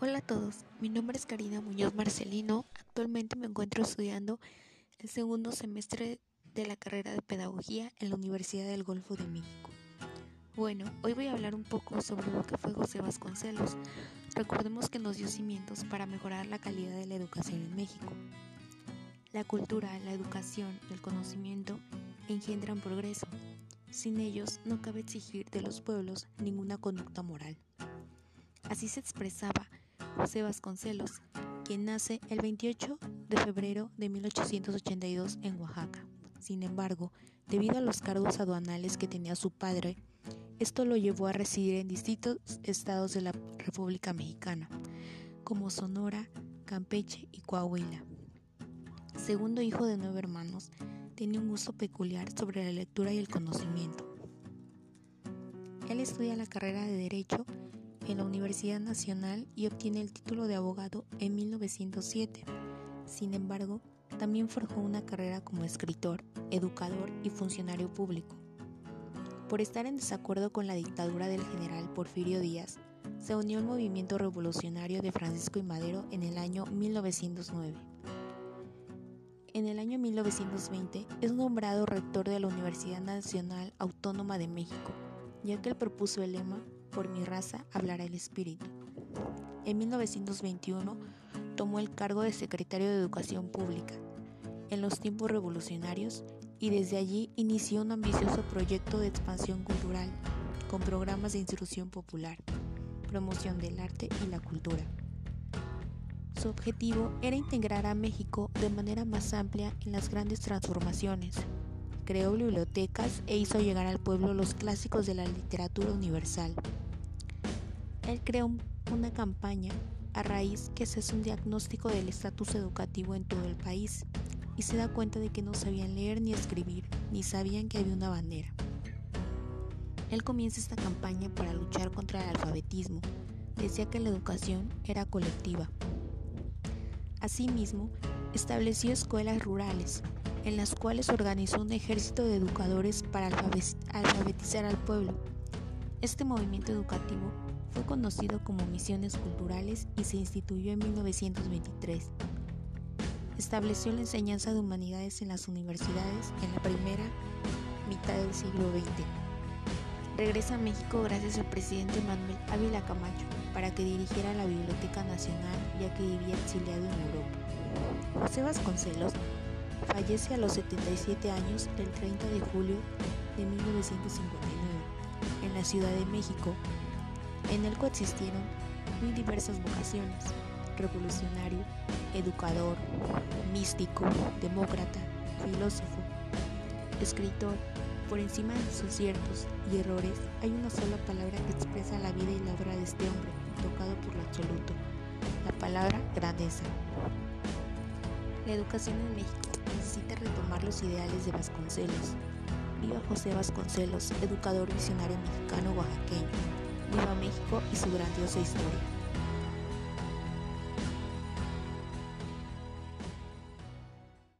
Hola a todos, mi nombre es Karina Muñoz Marcelino. Actualmente me encuentro estudiando el segundo semestre de la carrera de Pedagogía en la Universidad del Golfo de México. Bueno, hoy voy a hablar un poco sobre lo que fue José Vasconcelos. Recordemos que nos dio cimientos para mejorar la calidad de la educación en México. La cultura, la educación y el conocimiento engendran progreso. Sin ellos no cabe exigir de los pueblos ninguna conducta moral. Así se expresaba José Vasconcelos, quien nace el 28 de febrero de 1882 en Oaxaca. Sin embargo, debido a los cargos aduanales que tenía su padre, esto lo llevó a residir en distintos estados de la República Mexicana, como Sonora, Campeche y Coahuila. Segundo hijo de nueve hermanos, tenía un gusto peculiar sobre la lectura y el conocimiento. Él estudia la carrera de Derecho en la Universidad Nacional y obtiene el título de abogado en 1907. Sin embargo, también forjó una carrera como escritor, educador y funcionario público. Por estar en desacuerdo con la dictadura del general Porfirio Díaz, se unió al movimiento revolucionario de Francisco y Madero en el año 1909. En el año 1920 es nombrado rector de la Universidad Nacional Autónoma de México, ya que él propuso el lema por mi raza hablará el espíritu. En 1921 tomó el cargo de secretario de Educación Pública en los tiempos revolucionarios y desde allí inició un ambicioso proyecto de expansión cultural con programas de instrucción popular, promoción del arte y la cultura. Su objetivo era integrar a México de manera más amplia en las grandes transformaciones. Creó bibliotecas e hizo llegar al pueblo los clásicos de la literatura universal. Él creó una campaña a raíz que se hace un diagnóstico del estatus educativo en todo el país y se da cuenta de que no sabían leer ni escribir, ni sabían que había una bandera. Él comienza esta campaña para luchar contra el alfabetismo. Decía que la educación era colectiva. Asimismo, estableció escuelas rurales, en las cuales organizó un ejército de educadores para alfabetizar al pueblo. Este movimiento educativo fue conocido como Misiones Culturales y se instituyó en 1923. Estableció la enseñanza de humanidades en las universidades en la primera mitad del siglo XX. Regresa a México gracias al presidente Manuel Ávila Camacho para que dirigiera la Biblioteca Nacional ya que vivía exiliado en Europa. José Vasconcelos fallece a los 77 años el 30 de julio de 1959 en la Ciudad de México en él coexistieron muy diversas vocaciones, revolucionario, educador, místico, demócrata, filósofo, escritor. Por encima de sus aciertos y errores hay una sola palabra que expresa la vida y la obra de este hombre, tocado por lo absoluto, la palabra grandeza. La educación en México necesita retomar los ideales de Vasconcelos. Viva José Vasconcelos, educador visionario mexicano oaxaqueño. Viva México y su grandiosa historia.